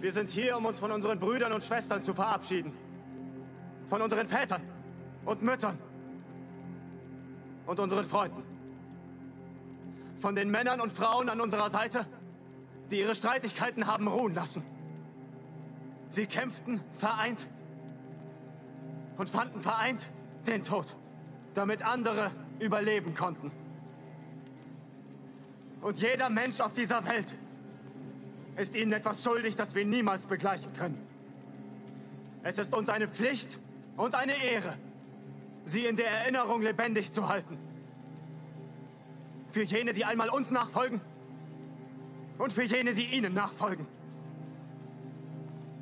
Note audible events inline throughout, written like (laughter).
Wir sind hier, um uns von unseren Brüdern und Schwestern zu verabschieden. Von unseren Vätern und Müttern und unseren Freunden. Von den Männern und Frauen an unserer Seite, die ihre Streitigkeiten haben ruhen lassen. Sie kämpften vereint und fanden vereint den Tod, damit andere überleben konnten. Und jeder Mensch auf dieser Welt ist ihnen etwas schuldig, das wir niemals begleichen können. Es ist uns eine Pflicht und eine Ehre, sie in der Erinnerung lebendig zu halten. Für jene, die einmal uns nachfolgen und für jene, die ihnen nachfolgen.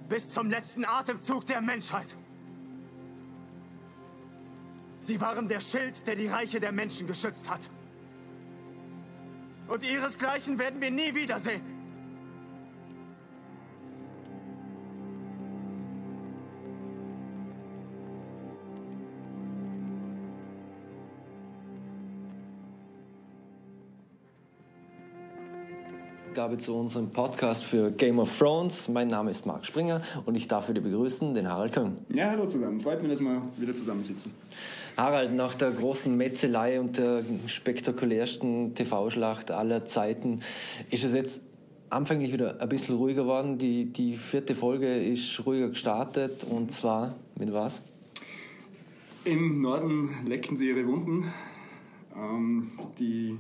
Bis zum letzten Atemzug der Menschheit. Sie waren der Schild, der die Reiche der Menschen geschützt hat. Und ihresgleichen werden wir nie wiedersehen. Ausgabe zu unserem Podcast für Game of Thrones. Mein Name ist Marc Springer und ich darf wieder begrüßen den Harald Köng. Ja, hallo zusammen. Freut mich, dass wir wieder zusammensitzen. Harald, nach der großen Metzelei und der spektakulärsten TV-Schlacht aller Zeiten ist es jetzt anfänglich wieder ein bisschen ruhiger geworden. Die, die vierte Folge ist ruhiger gestartet und zwar mit was? Im Norden lecken sie ihre Wunden. Ähm, die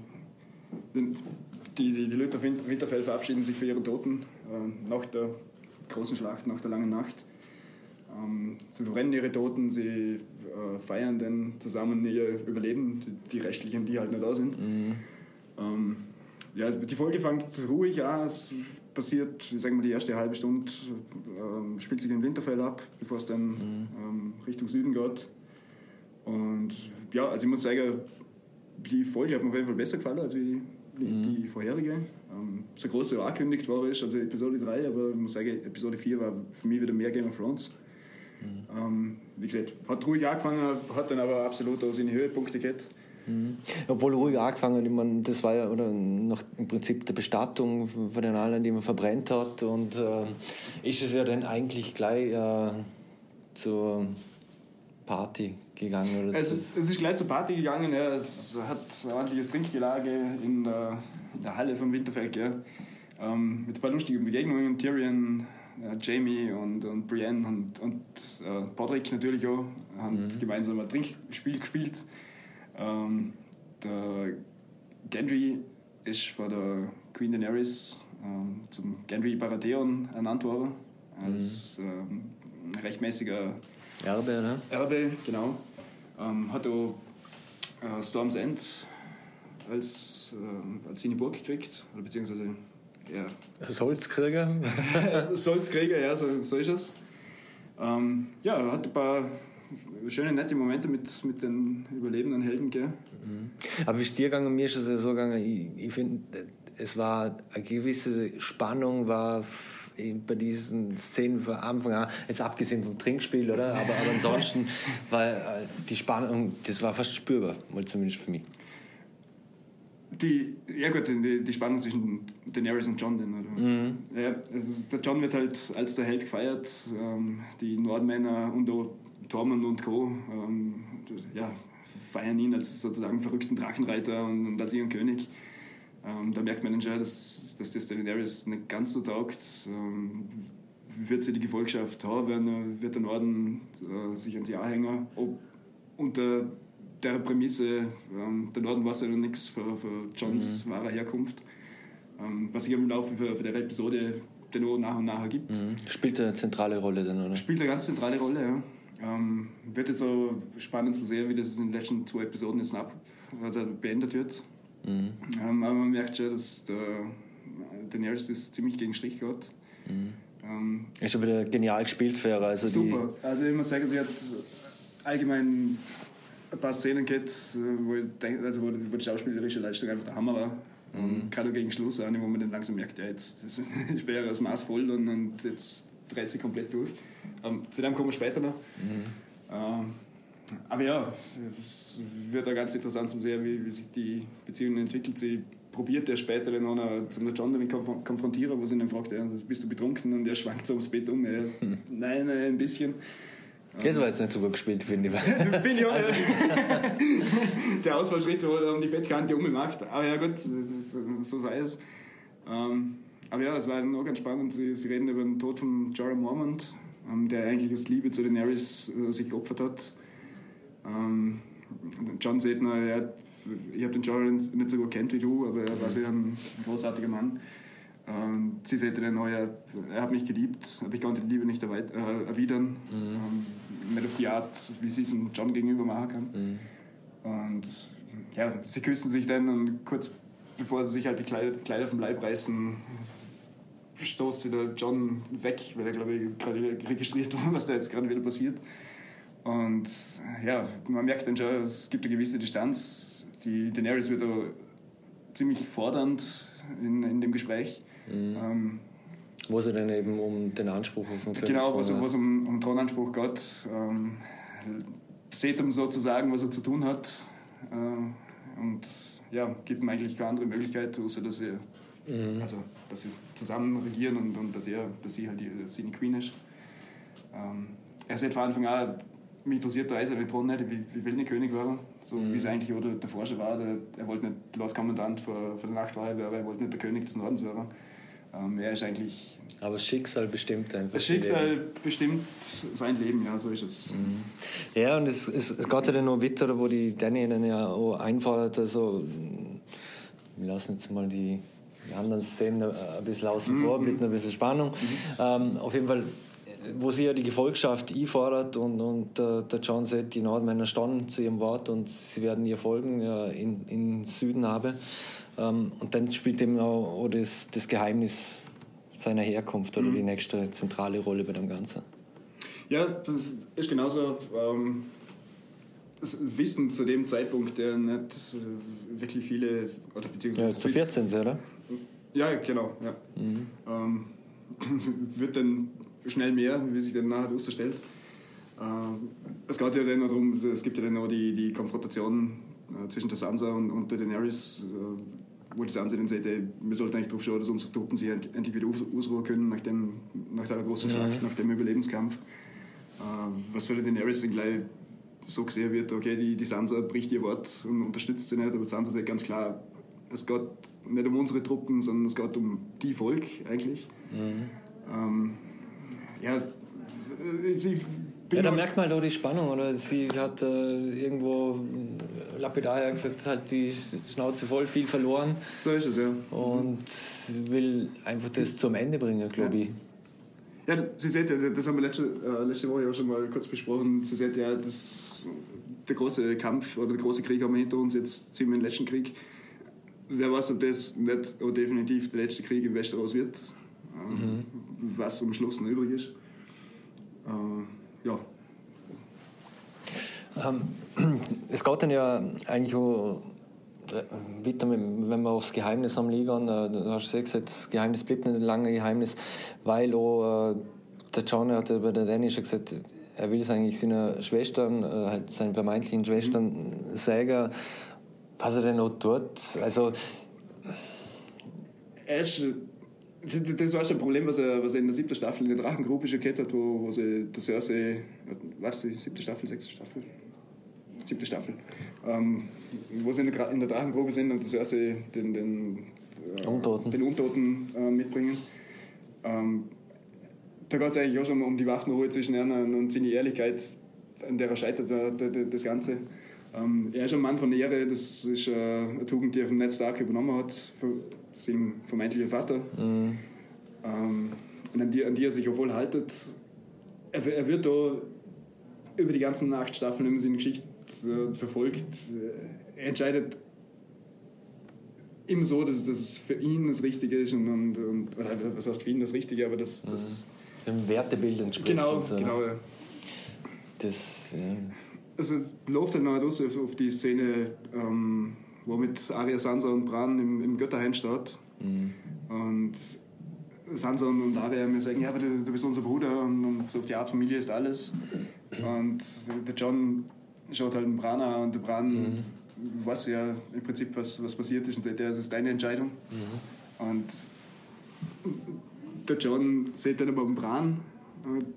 die, die, die Leute auf Winterfell verabschieden sich für ihre Toten äh, nach der großen Schlacht, nach der langen Nacht. Ähm, sie verbrennen ihre Toten, sie äh, feiern dann zusammen ihr Überleben, die, die Restlichen, die halt nicht da sind. Mhm. Ähm, ja, die Folge fängt ruhig an, es passiert, ich sage mal, die erste halbe Stunde äh, spielt sich in Winterfell ab, bevor es dann mhm. ähm, Richtung Süden geht. Und ja, also ich muss sagen, die Folge hat mir auf jeden Fall besser gefallen als die, mhm. die vorherige. Ähm, so groß so angekündigt war, ist also Episode 3, aber ich muss sagen, Episode 4 war für mich wieder mehr Game of Thrones. Mhm. Ähm, wie gesagt, hat ruhig angefangen, hat dann aber absolut auch seine Höhepunkte gehabt. Mhm. Obwohl ruhig angefangen, ich meine, das war ja oder noch im Prinzip der Bestattung von den allen, die man verbrennt hat und äh, ist es ja dann eigentlich gleich äh, zur Party gegangen? Oder es, ist, es ist gleich zur Party gegangen. Ja. Es hat ein ordentliches Trinkgelage in der, in der Halle vom Winterfeld. Ja. Ähm, mit ein paar lustigen Begegnungen. Tyrion, äh, Jamie und, und Brienne und, und äh, Podrick natürlich auch haben mhm. gemeinsam ein Trinkspiel gespielt. Ähm, der Gendry ist von der Queen Daenerys ähm, zum Gendry Baratheon ernannt worden. Als mhm. rechtmäßiger Erbe, ne? Erbe, genau. Ähm, hat auch äh, Storm's End als, äh, als seine Burg gekriegt, oder beziehungsweise ja. Solzkrieger? Solzkrieger, (laughs) ja, so, so ist es. Ähm, ja, hat ein paar schöne, nette Momente mit, mit den überlebenden Helden. Gell? Mhm. Aber wie es dir gegangen, mir ist es ja so gegangen, ich, ich finde, es war eine gewisse Spannung, war bei diesen Szenen von Anfang an, jetzt abgesehen vom Trinkspiel, oder? Aber, aber ansonsten (laughs) war äh, die Spannung, das war fast spürbar, mal zumindest für mich. Die, ja gut, die, die Spannung zwischen Daenerys und John, oder? Mhm. Ja, ist, der John wird halt als der Held gefeiert, ähm, die Nordmänner und auch Tormund und Co. Ähm, ja, feiern ihn als sozusagen verrückten Drachenreiter und, und als ihren König. Ähm, da merkt man schon, dass, dass das Daenerys nicht ganz so taugt. Ähm, wird sie die Gefolgschaft haben, wird der Norden äh, sich ans Jahr hängen. Ob unter der Prämisse, ähm, der Norden weiß ja noch nichts für, für Johns mhm. wahre Herkunft. Ähm, was sich im Laufe für, für der Episode auch nach und nach ergibt. Mhm. Spielt eine zentrale Rolle dann, oder? Spielt eine ganz zentrale Rolle, ja. Ähm, wird jetzt auch spannend zu sehen, wie das in den letzten zwei Episoden jetzt ab, also beendet wird. Mhm. Ähm, aber man merkt schon, dass der Daenerys das ziemlich gegen Strich geht. Mhm. Ähm, ist schon wieder genial gespielt für also Super. also ich muss sagen, sie hat allgemein ein paar Szenen gehabt, wo, ich denke, also wo, wo die schauspielerische Leistung einfach der Hammer war. Und gerade gegen Schluss auch, wo man dann langsam merkt, ja, jetzt (laughs) ist Bär das Maß voll und, und jetzt dreht sie komplett durch. Ähm, zu dem kommen wir später noch. Ähm, aber ja, es wird auch ganz interessant zu sehen, wie, wie sich die Beziehung entwickelt. Sie probiert er später dann auch zum John damit konf konfrontieren, wo sie ihn dann fragt, ja, bist du betrunken? Und er schwankt so ums Bett um. (laughs) Ja, nein, ein bisschen. Das war jetzt nicht so gut gespielt, finde ich. Finde ich auch also. (laughs) Der Ausfallschritt, wo er um die Bettkante ummacht. Aber ja, gut, ist, so sei es. Ähm, aber ja, es war noch ganz spannend. Sie, sie, reden über den Tod von Jorah Mormont, ähm, der eigentlich aus Liebe zu den Ares äh, sich geopfert hat. Ähm, John Sedner, er, ich habe den Jorah nicht so gut kennt wie du, aber er war sehr ein großartiger Mann. Ähm, sie sagte dann, oh, er, er hat mich geliebt, aber ich konnte die Liebe nicht äh, erwidern. Mhm. Ähm, nicht auf die Art, wie sie es dem John gegenüber machen kann. Mhm. Und ja, sie küssen sich dann und kurz bevor sie sich halt die Kleider, Kleider vom Leib reißen, stoßt sie der John weg, weil er, glaube ich, gerade registriert (laughs) war, was da jetzt gerade wieder passiert. Und ja, man merkt dann schon, es gibt eine gewisse Distanz. Die Daenerys wird da ziemlich fordernd in, in dem Gespräch. Mhm. Ähm, wo sie dann eben um den Anspruch auf den Genau, wo es um, um Thronanspruch geht. Ähm, seht ihm sozusagen, was er zu tun hat. Äh, und ja, gibt ihm eigentlich keine andere Möglichkeit, außer dass er mhm. also, dass sie zusammen regieren und, und dass er, dass sie halt die, seine Queen ist. Ähm, er sagt von Anfang an, mich interessiert der eiserne Thron nicht, wie, wie will nicht König werden, so mhm. wie es eigentlich oder der Forscher war. Der, er wollte nicht Lord Kommandant für, für die Nachtwache werden, er wollte nicht der König des Nordens werden. Ähm, er ist eigentlich. Aber das Schicksal bestimmt einfach. Das Schicksal Leben. bestimmt sein Leben, ja, so ist es. Mhm. Ja, und es, es, es geht ja dann noch weiter, wo die Danny dann ja auch einfordert, also, wir lassen jetzt mal die, die anderen Szenen ein bisschen außen vor, mhm. mit ein bisschen Spannung. Mhm. Ähm, auf jeden Fall wo sie ja die Gefolgschaft einfordert und, und äh, der John sagt, die Nordmänner standen zu ihrem Wort und sie werden ihr folgen äh, in, in Süden habe. Ähm, und dann spielt eben auch, auch das, das, Geheimnis seiner Herkunft oder mhm. die nächste zentrale Rolle bei dem Ganzen. Ja, das ist genauso. Ähm, das Wissen zu dem Zeitpunkt, der nicht wirklich viele. Oder beziehungsweise ja, zu 14, oder? Ja, genau. Ja. Mhm. Ähm, (laughs) wird dann schnell mehr, wie sich dann nachher herausstellt. Äh, es geht ja dann noch darum, es gibt ja dann noch die, die Konfrontation äh, zwischen der Sansa und, und der Daenerys, äh, wo die Sansa dann sagt, wir sollten eigentlich darauf schauen, dass unsere Truppen sich endlich wieder ausruhen können nach, dem, nach der großen Schlacht, ja. nach dem Überlebenskampf. was für die Daenerys dann gleich so gesehen wird, okay, die, die Sansa bricht ihr Wort und unterstützt sie nicht, aber Sansa sagt ganz klar, es geht nicht um unsere Truppen, sondern es geht um die Volk eigentlich. Mhm. Ähm, ja, ich ja, da merkt man halt auch die Spannung, oder? Sie hat äh, irgendwo lapidar gesagt, halt die Schnauze voll, viel verloren. So ist es, ja. Und will einfach das zum Ende bringen, glaube ich. Ja, sie sagt ja, das haben wir letzte, äh, letzte Woche auch schon mal kurz besprochen. Sie sagt ja, das, der große Kampf oder der große Krieg haben wir hinter uns, jetzt ziehen wir den letzten Krieg. Wer weiß, ob das nicht oder definitiv der letzte Krieg im Westeros wird mhm. was am Schluss noch übrig ist. Äh, ja. Ähm, (clears throat) es geht dann ja eigentlich auch äh, weiter, wenn wir aufs Geheimnis am Liegen, äh, du hast gesagt, das Geheimnis blieb nicht ein langes Geheimnis, weil auch äh, der John hat bei der Danny schon gesagt, er will es eigentlich seinen Schwestern, halt seinen vermeintlichen Schwestern mhm. sagen, was er denn noch tut. Also, er ist das war schon ein Problem, was er, was er in der siebten Staffel in der Drachengrube schon gehabt hat, wo, wo sie das Cersei, was die siebte Staffel, sechste Staffel? Siebte Staffel. Ähm, wo sie in der, in der Drachengrube sind und das Cersei den, den, äh, Untoten, den Untoten äh, mitbringen. Ähm, da geht es eigentlich auch schon um die Waffenruhe zwischen ihnen und seine Ehrlichkeit, an der er scheitert, äh, das Ganze. Ähm, er ist ein Mann von Ehre, das ist äh, eine Tugend, die er vom Ned Stark übernommen hat, von seinem vermeintlichen Vater. Mhm. Ähm, und an die, an die er sich auch wohl haltet. Er, er wird da über die ganzen acht Staffeln, wenn man seine Geschichte äh, verfolgt, er entscheidet immer so, dass, dass es für ihn das Richtige ist und, und, und oder was heißt für ihn das Richtige, aber das, das mhm. dem Wertebild entspricht. Genau, so. genau. Ja. Das, ja also läuft dann halt aus auf die Szene, ähm, war mit Aria Sansa und Bran im, im Götterhain steht. Und Sansa und, Aria mir sagen, ja, aber du, du bist unser Bruder und, und so auf die Art Familie ist alles. Und der John schaut halt den Bran an und der Bran weiß ja im Prinzip, was, was passiert ist und sagt, ja, es ist deine Entscheidung. Und der John sieht dann aber den Bran,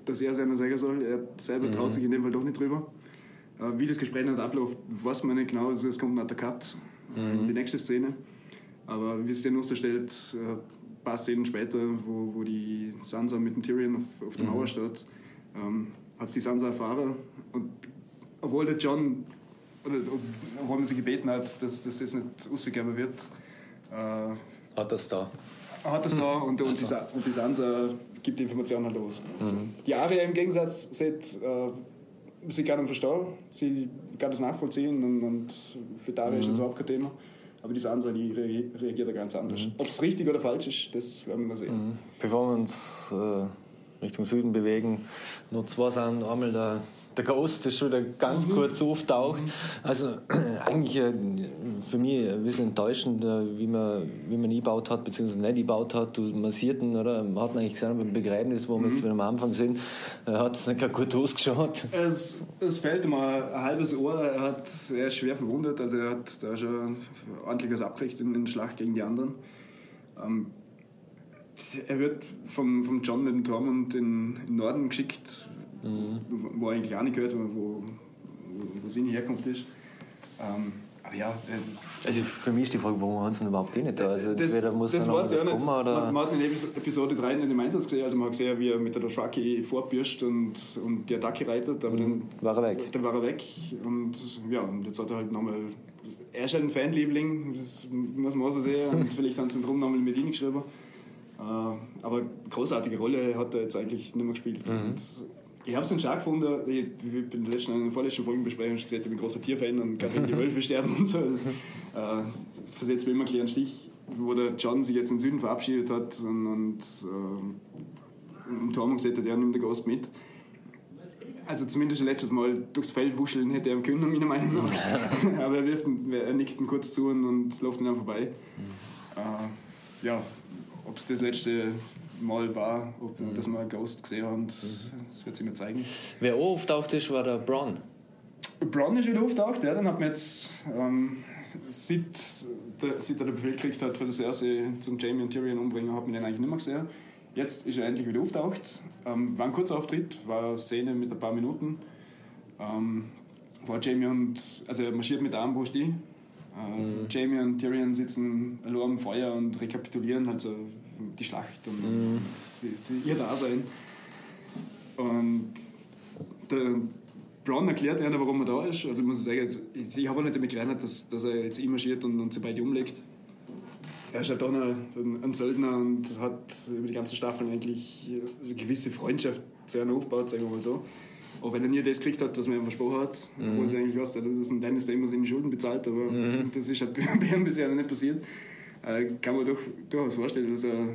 dass er seiner sagen soll. Er selber traut sich in dem Fall doch nicht drüber. Äh, Wie das Gespräch dann abläuft, weiß man nicht genau. Also es kommt nach der Cut in die nächste Szene. Aber wie es dann ausstellt, äh, ein paar Szenen später, wo, wo die Sansa mit dem Tyrion auf, auf der Mauer steht, ähm, hat die Sansa erfahren. Und obwohl der John, oder obwohl man sie gebeten hat, dass, dass das nicht ausgegeben wird, äh, Hat das da. hat das da und, und, die, Sa- und die Sansa gibt die Informationen halt los. Also, Die Aria im Gegensatz sieht, äh, sie kann ihn verstehen, sie kann das nachvollziehen und, und für Daria ist das überhaupt kein Thema. Aber die Sansa, die rea- reagiert da ganz anders. Ob es richtig oder falsch ist, das werden wir mal sehen. Bevor wir uns äh, Richtung Süden bewegen, nur zwei sind. Einmal der, der Ghost, der schon wieder ganz kurz auftaucht. Also (clears throat) eigentlich äh, für mich ein bisschen enttäuschend, äh, wie man, wie man eingebaut hat, beziehungsweise nicht eingebaut hat. Du massierten, oder? Man hat eigentlich gesehen beim Begräbnis, wo wir jetzt wieder am Anfang sind, äh, hat es nicht gut ausgeschaut. Es, es fehlt ihm ein, halbes Ohr. Er, hat, er ist schwer verwundet. Also er hat da schon ordentliches abgekriegt in, der Schlacht gegen die anderen. Ähm, er wird vom, vom John mit dem Tormund in, in den Norden geschickt, wo, wo er eigentlich auch nicht gehört, wo, wo, wo seine Herkunft ist. Ähm, aber ja, äh, Also für mich ist die Frage, warum haben sie ihn überhaupt nicht da? Also das, entweder muss das noch weiß ich auch nicht. kommen oder... Man, hat in Epis- Episode 3 nicht im Einsatz gesehen. Also man hat gesehen, wie er mit der Dothraki vorbürscht und, und die Attacke reitet. Aber dann War er weg. Dann war er weg. Und ja, und jetzt hat er halt nochmal. Er ist halt ein Fanliebling, das muss man auch so sehen. Und (laughs) vielleicht haben sie drum nochmal mit ihm geschrieben. Äh, aber großartige Rolle hat er jetzt eigentlich nicht mehr gespielt. Und ich habe es dann schade gefunden. Ich, ich bin in der letzten, in der vorletzten Folge besprechen gesagt, ich bin ein großer Tierfan und gerade wenn die (laughs) Wölfe sterben und so. Das, äh, versetzt mir immer einen Stich, wo der John sich jetzt in den Süden verabschiedet hat und, und äh, im Tormund gesagt hat, er nimmt den Ghost mit. Also zumindest letztes Mal durchs Feld wuscheln hätte er ihm können, meiner Meinung nach. (laughs) Aber er, wirft ihn, er nickt ihn kurz zu und, und läuft ihn dann vorbei. Äh, ja, ob es das letzte Mal war, ob, dass wir Ghost gesehen haben, das wird sich mir zeigen. Wer auch auftaucht ist, war der Braun. Bronn ist wieder auftaucht, ja, dann hat man jetzt, ähm, seit, der, seit er den Befehl gekriegt hat, für das erste zum Jamie und Tyrion umbringen, hat man den eigentlich nicht mehr gesehen. Jetzt ist er endlich wieder auftaucht. Ähm, war ein kurzer Auftritt, war eine Szene mit ein paar Minuten. Ähm, war Jamie und, also er marschiert mit der Armbrust ein. Äh, Jamie und Tyrion sitzen allein am Feuer und rekapitulieren halt so die Schlacht und die, ihr Dasein. Und der Brown erklärt einer, warum er da ist. Also ich muss sagen, ich, ich habe auch nicht damit gerechnet, dass, dass er jetzt einmarschiert und, und sie beide umlegt. Er ist halt auch ein, ein Söldner und hat über die ganzen Staffeln eigentlich eine gewisse Freundschaft zu einem aufgebaut, sagen wir mal so. Auch wenn er nie das gekriegt hat, was man ihm versprochen hat, obwohl es eigentlich was, das ist ein Dennis, der immer seine Schulden bezahlt, aber das ist halt (laughs) bei ihm bisher noch nicht passiert. Äh, kann man doch durchaus vorstellen, dass er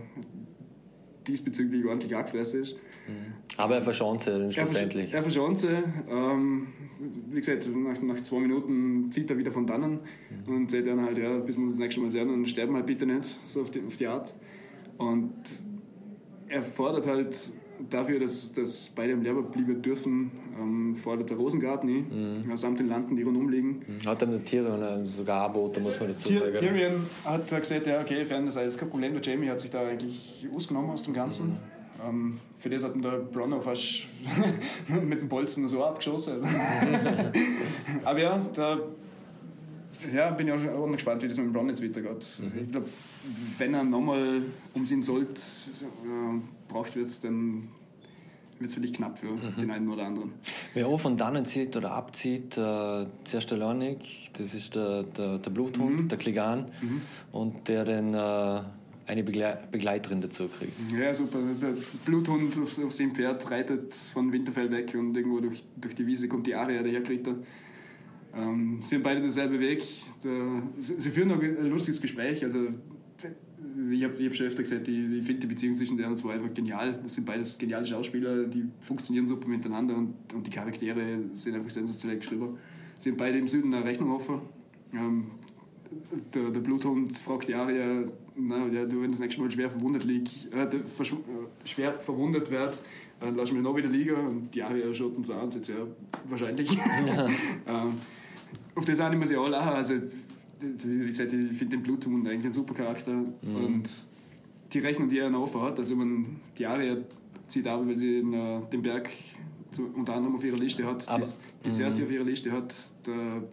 diesbezüglich ordentlich angefressen ist. Aber er verschont sie dann Er, versch schlussendlich. er verschont sie. Ähm, wie gesagt, nach, nach zwei Minuten zieht er wieder von dannen und sagt dann halt, ja, bis wir uns das nächste Mal sehen, dann sterben halt bitte nicht, so auf die, auf die Art. Und er fordert halt dafür, dass, dass beide im Leben bleiben dürfen, ähm, fordert der Rosengarten mhm. samt den Landen, die rundum liegen. Hat dann der Tyrion sogar angeboten, muss man dazu sagen. Tyrion hat da gesagt, ja, okay, fern das alles kein Problem. Der Jamie hat sich da eigentlich ausgenommen aus dem Ganzen. Ähm, für das hat der Bronno fast (laughs) mit dem Bolzen so abgeschossen. Also. (laughs) Aber ja, da ja, bin ich auch schon auch noch gespannt, wie das mit dem Bronn jetzt weitergeht. Ich glaube, wenn er nochmal um seinen Sold äh, braucht wird, dann wird es vielleicht knapp für den einen oder anderen. Wer auch von dannen zieht oder abzieht, äh, zuerst der Lornik, das ist der, der, der Bluthund, der Kligan, und der dann äh, eine Begle Begleiterin dazu kriegt. Ja, super. Der Bluthund auf, auf seinem Pferd reitet von Winterfell weg und irgendwo durch, durch die Wiese kommt die Aria daherkriegt. Ähm, sie haben beide denselben Weg. Der, sie, sie führen noch ein lustiges Gespräch. Also, ich habe ich hab schon öfter gesagt, ich, ich finde die Beziehung zwischen denen zwei einfach genial. Es sind beides geniale Schauspieler, die funktionieren super miteinander und, und die Charaktere sind einfach sensationell geschrieben. Sie haben beide im Süden eine Rechnung offen. Ähm, der, der Bluthund fragt die Aria, na, ja, du, wenn das nächste Mal schwer verwundet liegt, äh, äh, schwer verwundet wird, dann lass mich noch wieder liegen. Und die Aria schaut uns an und sagt, ja, wahrscheinlich. Ja. (laughs) ähm, auf das eine muss ich auch lachen. Also, wie gesagt, ich finde den Bluthund eigentlich ein super Charakter. Mhm. Und die Rechnung, die er noch hat, also man, die Aria zieht aber, weil sie in, uh, den Berg zu, unter anderem auf ihrer Liste hat, aber, die, die Cersei mhm. auf ihrer Liste hat, der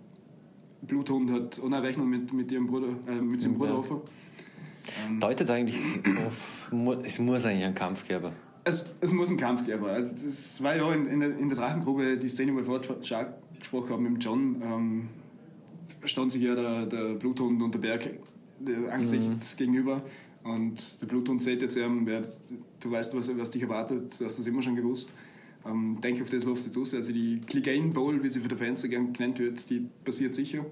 Bluthund hat auch eine Rechnung mit, mit ihrem Bruder, äh, mit seinem Bruder offen. Ähm, Deutet eigentlich auf, es muss eigentlich einen Kampf geben. Es, es muss einen Kampf geben. Also das war ja in, in, der, in der Drachengrube die Szene, wo vorher gesprochen haben mit John. Ähm, stand sich ja der, der Bluthund und der Berg der Angesicht mhm. gegenüber. Und der Bluthund sagt jetzt ihm, du weißt, was, was dich erwartet, du hast das immer schon gewusst. Ähm, denke, auf das läuft jetzt aus. Also die Clegane Bowl, wie sie für die Fans gern genannt wird, die passiert sicher. Mhm.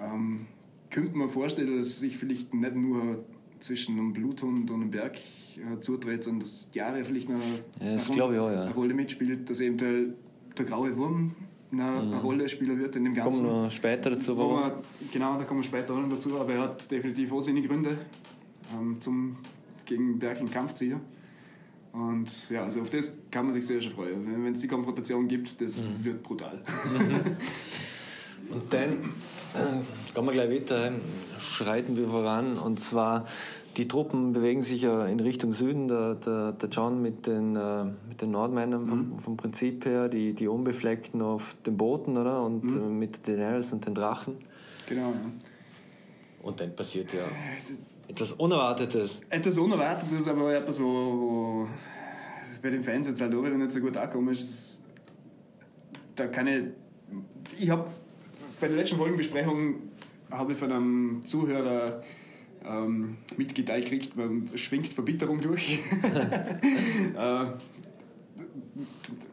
Ähm, könnte man vorstellen, dass sich vielleicht nicht nur zwischen einem Bluthund und einem Berg äh, zutritt, sondern dass Jahre vielleicht noch ja, eine, Rolle, auch, ja. eine Rolle mitspielt, dass eventuell der graue Wurm eine, mhm. eine Rolle spielen wird in dem Ganzen. Kommen wir später dazu. Wo man, genau, da kommen wir später noch dazu, aber er hat definitiv auch seine Gründe ähm, zum gegen Berg in Kampf ziehen. Und ja, also auf das kann man sich sehr schon freuen. Wenn es die Konfrontation gibt, das mhm. wird brutal. (laughs) Und dann äh, gehen wir gleich weiter, schreiten wir voran. Und zwar, die Truppen bewegen sich ja in Richtung Süden. Der, der, der John mit den, äh, mit den Nordmännern mhm. vom, vom, Prinzip her, die, die Unbefleckten auf den Booten, oder? Und mhm. äh, mit den Daenerys und den Drachen. Genau, ja. Und dann passiert ja etwas Unerwartetes. Etwas Unerwartetes, aber etwas, wo, wo bei den Fans jetzt halt auch wieder nicht so gut angekommen ist. Da kann ich. Ich habe bei der letzten Folgenbesprechung habe ich von einem Zuhörer ähm, mitgeteilt gekriegt, man schwingt Verbitterung durch. (laughs) äh,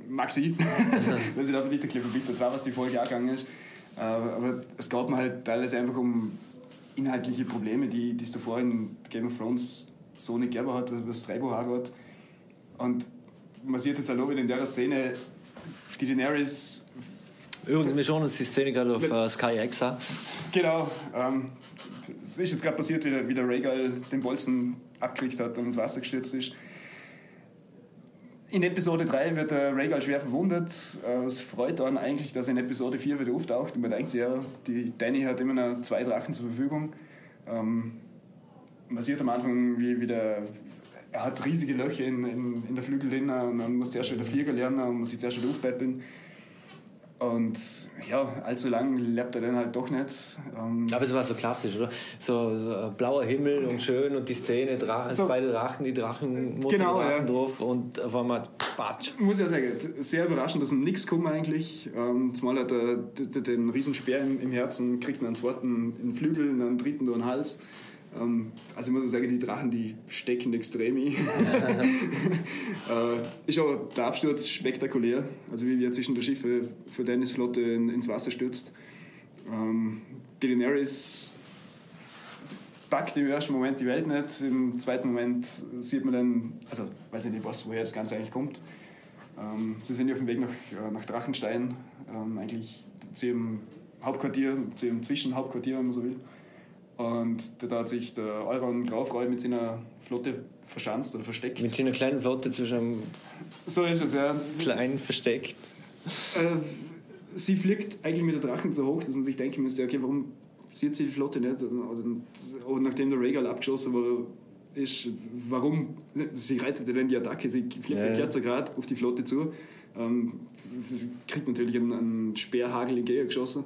Maxi, (laughs) dass ich da vielleicht ein bisschen verbittert war, was die Folge angegangen ist. Äh, aber es gab mir halt teilweise einfach um inhaltliche Probleme, die, die es davor in Game of Thrones so nicht gegeben hat, was das Drehbuch angeht. Und man sieht jetzt halt auch wieder in der Szene, die Daenerys. Übrigens, wir schauen uns die Szene gerade auf uh, Sky X an. Genau. Ähm, es ist jetzt gerade passiert, wie der, wie der Rhaegal den Bolzen abgekriegt hat und ins Wasser gestürzt ist. In Episode 3 wird der Rhaegal schwer verwundet. Äh, es freut dann eigentlich, dass in Episode 4 wieder auftaucht. Und man denkt sich ja, die Danny hat immer noch zwei Drachen zur Verfügung. Ähm, man sieht am Anfang, wie, wie der, er hat riesige Löcher in, in, in der Flügel drin und man muss zuerst wieder fliegen lernen und muss sich zuerst wieder aufpeppeln. Und ja, allzu lang lebt er dann halt doch nicht. Ähm Aber es war so klassisch, oder? So, so blauer Himmel und schön und die Szene, Drachen, so, beide Drachen, die Drachen, Mutter genau, Drachen ja. drauf und auf einmal Patsch. Muss ja sagen, sehr überraschend, dass nichts kommt eigentlich. Ähm, zumal hat er den Riesenspeer im, im Herzen, kriegt einen zweiten in den Flügel, einen dritten durch den Hals. Ähm, also ich muss sagen, die Drachen, die stecken extrem ein. (laughs) äh, ist auch der Absturz spektakulär. Also wie er zwischen der Schiffe für Dennis Flotte in, ins Wasser stürzt. Ähm, Daenerys packt im ersten Moment die Welt nicht, im zweiten Moment sieht man dann, also weiß ich nicht, was, woher das Ganze eigentlich kommt. Ähm, sie sind ja auf dem Weg nach, äh, nach Drachenstein, ähm, eigentlich zu ihrem Hauptquartier, zu ihrem Zwischenhauptquartier, wenn man so will. Und da hat sich der Euron Graufreu mit seiner Flotte verschanzt oder versteckt. Mit seiner kleinen Flotte zwischen einem so ist es, ja. kleinen versteckt. Äh, sie fliegt eigentlich mit der Drachen so hoch, dass man sich denken müsste, okay, warum sieht sie die Flotte nicht? Und, und nachdem der Regal abgeschossen war, ist, warum, sie reitet dann die Attacke, sie fliegt ja, ja. Grad auf die Flotte zu, ähm, kriegt natürlich einen, einen Speerhagel entgegengeschossen.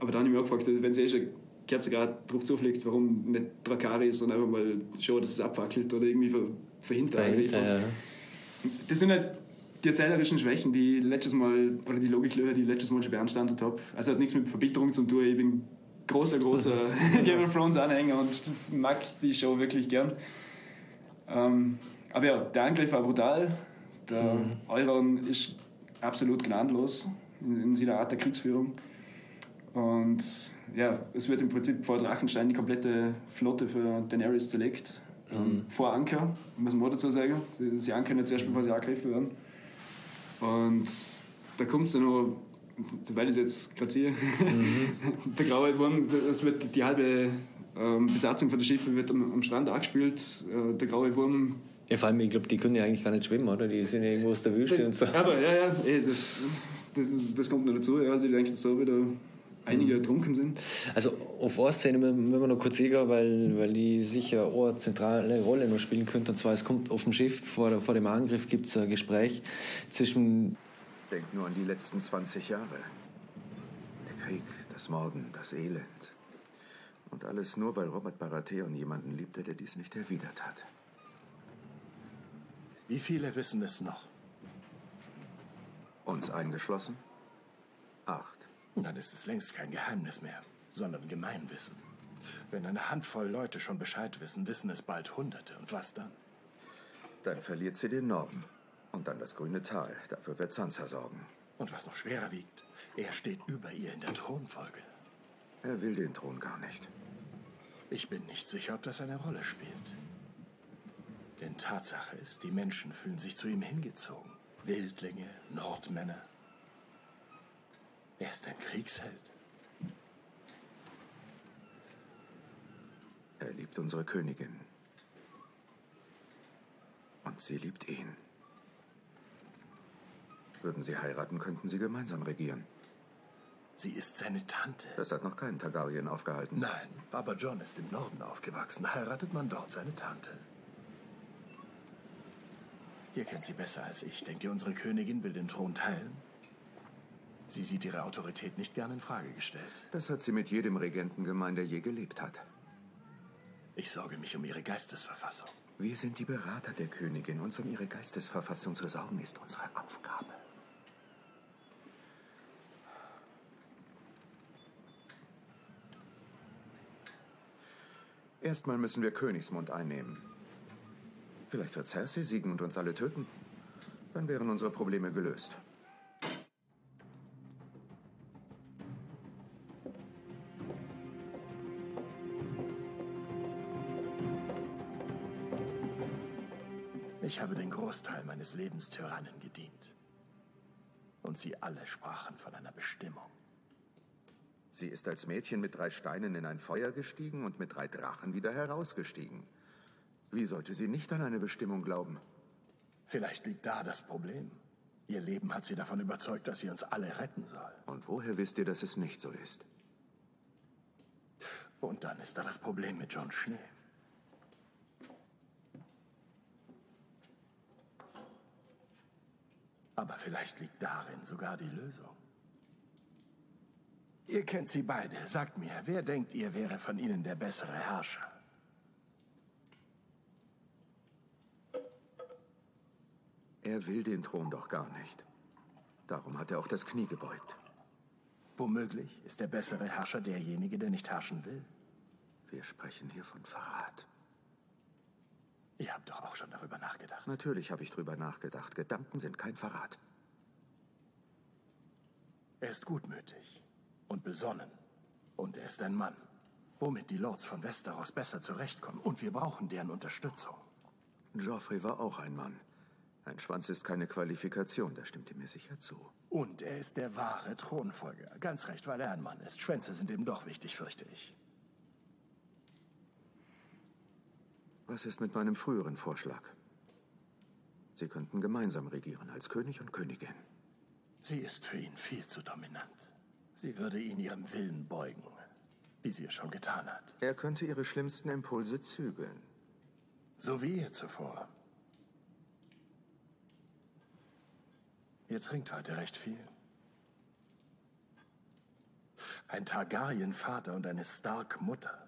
Aber dann habe ich mir auch gefragt, wenn sie eh schon Kerze gerade drauf zufliegt, warum nicht Drakaris und einfach mal schauen, dass es abfackelt oder irgendwie verhindert. Ja. Das sind halt die erzählerischen Schwächen, die letztes Mal, oder die Logiklöcher, die letztes Mal schon beanstandet habe. Also hat nichts mit Verbitterung zu tun. Ich bin großer, großer (laughs) Game of Thrones Anhänger und mag die Show wirklich gern. Ähm, aber ja, der Angriff war brutal. Der mhm. Euron ist absolut gnadenlos in, in seiner Art der Kriegsführung. Und ja, es wird im Prinzip vor Drachenstein die komplette Flotte für Daenerys zerlegt. Ähm, mhm. vor Anker, muss man dazu sagen. Sie, sie ankern jetzt erst, bevor sie angegriffen werden. Und da kommt es dann noch weil ich jetzt gerade sehe, mhm. (laughs) der graue Wurm, das wird die halbe ähm, Besatzung von der Schiffe wird am, am Strand angespielt. Äh, der graue Wurm. Ja, vor allem, ich glaube, die können ja eigentlich gar nicht schwimmen, oder? Die sind ja irgendwo aus der Wüste und so. Aber ja, ja, ey, das, das, das, kommt noch dazu. Ja, also ich denke, dass da wieder einige mhm. ertrunken sind. Also auf eine Szene müssen wir noch kurz eingehen, weil, weil die sicher eine zentrale Rolle noch spielen könnte. Und zwar, es kommt auf dem Schiff, vor, vor dem Angriff gibt es ein Gespräch zwischen... Denk nur an die letzten 20 Jahre. Der Krieg, das Morden, das Elend. Und alles nur, weil Robert Baratheon jemanden liebte, der dies nicht erwidert hat. Wie viele wissen es noch? Uns eingeschlossen? Acht. Dann ist es längst kein Geheimnis mehr, sondern Gemeinwissen. Wenn eine Handvoll Leute schon Bescheid wissen, wissen es bald Hunderte. Und was dann? Dann verliert sie den Norden. Und dann das grüne Tal. Dafür wird Sansa sorgen. Und was noch schwerer wiegt, er steht über ihr in der Thronfolge. Er will den Thron gar nicht. Ich bin nicht sicher, ob das eine Rolle spielt. Denn Tatsache ist, die Menschen fühlen sich zu ihm hingezogen. Wildlinge, Nordmänner. Er ist ein Kriegsheld. Er liebt unsere Königin. Und sie liebt ihn. Würden sie heiraten, könnten sie gemeinsam regieren. Sie ist seine Tante. Das hat noch keinen Targaryen aufgehalten. Nein, aber John ist im Norden aufgewachsen. Heiratet man dort seine Tante. Ihr kennt sie besser als ich. Denkt ihr, unsere Königin will den Thron teilen? Sie sieht ihre Autorität nicht gern in Frage gestellt. Das hat sie mit jedem Regenten gemein, der je gelebt hat. Ich sorge mich um ihre Geistesverfassung. Wir sind die Berater der Königin. Uns um ihre Geistesverfassung zu sorgen, ist unsere Aufgabe. Erstmal müssen wir Königsmund einnehmen. Vielleicht wird Cersei siegen und uns alle töten. Dann wären unsere Probleme gelöst. Ich habe den Großteil meines Lebens Tyrannen gedient. Und sie alle sprachen von einer Bestimmung. Sie ist als Mädchen mit drei Steinen in ein Feuer gestiegen und mit drei Drachen wieder herausgestiegen. Wie sollte sie nicht an eine Bestimmung glauben? Vielleicht liegt da das Problem. Ihr Leben hat sie davon überzeugt, dass sie uns alle retten soll. Und woher wisst ihr, dass es nicht so ist? Und dann ist da das Problem mit John Schnee. Aber vielleicht liegt darin sogar die Lösung. Ihr kennt sie beide. Sagt mir, wer denkt ihr wäre von ihnen der bessere Herrscher? Er will den Thron doch gar nicht. Darum hat er auch das Knie gebeugt. Womöglich ist der bessere Herrscher derjenige, der nicht herrschen will. Wir sprechen hier von Verrat. Ihr habt doch auch schon darüber nachgedacht. Natürlich habe ich darüber nachgedacht. Gedanken sind kein Verrat. Er ist gutmütig und besonnen. Und er ist ein Mann, womit die Lords von Westeros besser zurechtkommen. Und wir brauchen deren Unterstützung. Joffrey war auch ein Mann. Ein Schwanz ist keine Qualifikation, da stimmt ihr mir sicher zu. Und er ist der wahre Thronfolger. Ganz recht, weil er ein Mann ist. Schwänze sind eben doch wichtig, fürchte ich. Was ist mit meinem früheren Vorschlag? Sie könnten gemeinsam regieren als König und Königin. Sie ist für ihn viel zu dominant. Sie würde ihn ihrem Willen beugen, wie sie es schon getan hat. Er könnte ihre schlimmsten Impulse zügeln. So wie ihr zuvor. Ihr trinkt heute recht viel. Ein Targaryen-Vater und eine Stark-Mutter.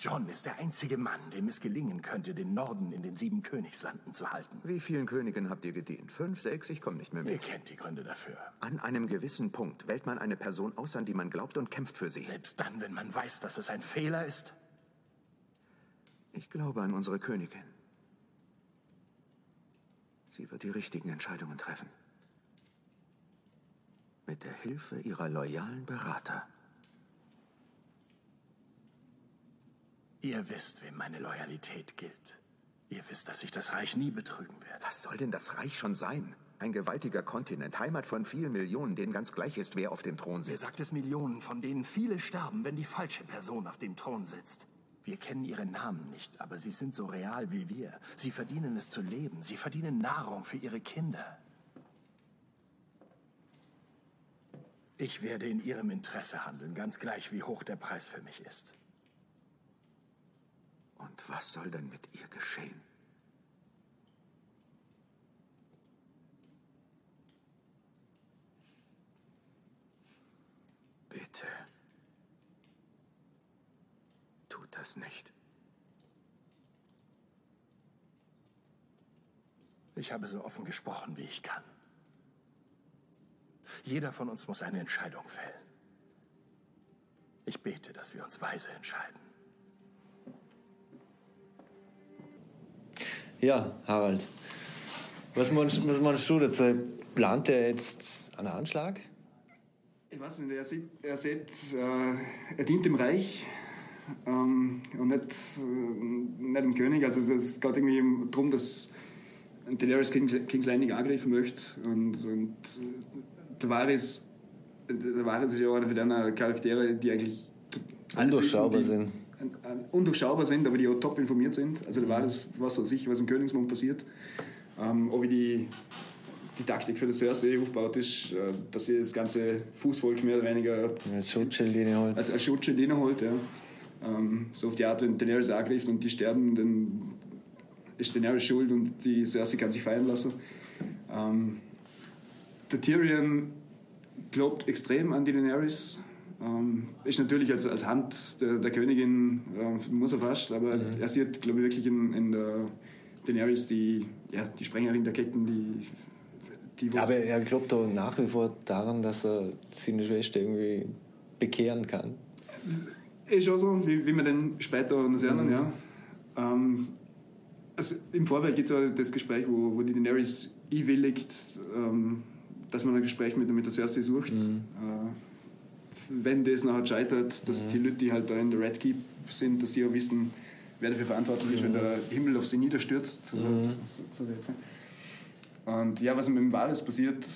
John ist der einzige Mann, dem es gelingen könnte, den Norden in den sieben Königslanden zu halten. Wie vielen Königen habt ihr gedient? Fünf, sechs? Ich komme nicht mehr mit. Ihr kennt die Gründe dafür. An einem gewissen Punkt wählt man eine Person aus, an die man glaubt und kämpft für sie. Selbst dann, wenn man weiß, dass es ein Fehler ist? Ich glaube an unsere Königin. Sie wird die richtigen Entscheidungen treffen. Mit der Hilfe ihrer loyalen Berater. Ihr wisst, wem meine Loyalität gilt. Ihr wisst, dass ich das Reich nie betrügen werde. Was soll denn das Reich schon sein? Ein gewaltiger Kontinent, Heimat von vielen Millionen, denen ganz gleich ist, wer auf dem Thron sitzt. sagt es Millionen, von denen viele sterben, wenn die falsche Person auf dem Thron sitzt? Wir kennen ihre Namen nicht, aber sie sind so real wie wir. Sie verdienen es zu leben. Sie verdienen Nahrung für ihre Kinder. Ich werde in ihrem Interesse handeln, ganz gleich, wie hoch der Preis für mich ist. Und was soll denn mit ihr geschehen? Bitte. Tut das nicht. Ich habe so offen gesprochen, wie ich kann. Jeder von uns muss eine Entscheidung fällen. Ich bete, dass wir uns weise entscheiden. Ja, Harald. Was meinst, was meinst du dazu? Plant er jetzt einen Anschlag? Ich weiß nicht, er sieht, er, sieht, äh, er dient dem Reich ähm, und nicht, äh, nicht dem König. Also es geht irgendwie darum, dass Daenerys Kings, King's Landing angreifen möchte. Und, und der Varys, der Varys ist ja einer von den Charaktere, die eigentlich Undurchschaubar sind. Undurchschaubar sind, aber die auch top informiert sind. Also der Varys weiß was ich, was im Königsmund passiert. Ähm, wie die, die Taktik für das Cersei aufgebaut ist, äh, dass sie das ganze Fußvolk mehr oder weniger Als Schutzschild, den er halt. als, als holt. Ja. Ähm, so auf die Art, wenn Daenerys angreift und die sterben, dann ist Daenerys schuld und die Cersei kann sich feiern lassen. Ähm, der Tyrion glaubt extrem an die Daenerys. Ähm, ist natürlich als, als Hand der, der Königin, äh, muss er fast, aber er sieht, glaube ich, wirklich in, in der Daenerys die, ja, die Sprengerin der Ketten, die, Aber er glaubt doch nach wie vor daran, dass er seine Schwester irgendwie bekehren kann. Ist schon so, wie, wie wir dann später noch sehen, ja. Ähm, also Im Vorfeld gibt es ja das Gespräch, wo, wo die Daenerys einwilligt, ähm, dass man ein Gespräch mit, mit der Cersei sucht. Äh, wenn das nachher scheitert, dass die Leute, die halt da in der Red Keep sind, dass sie auch wissen, wer dafür verantwortlich ist, wenn der Himmel auf sie niederstürzt. Also, so, so. Und ja, was mit dem Varys passiert,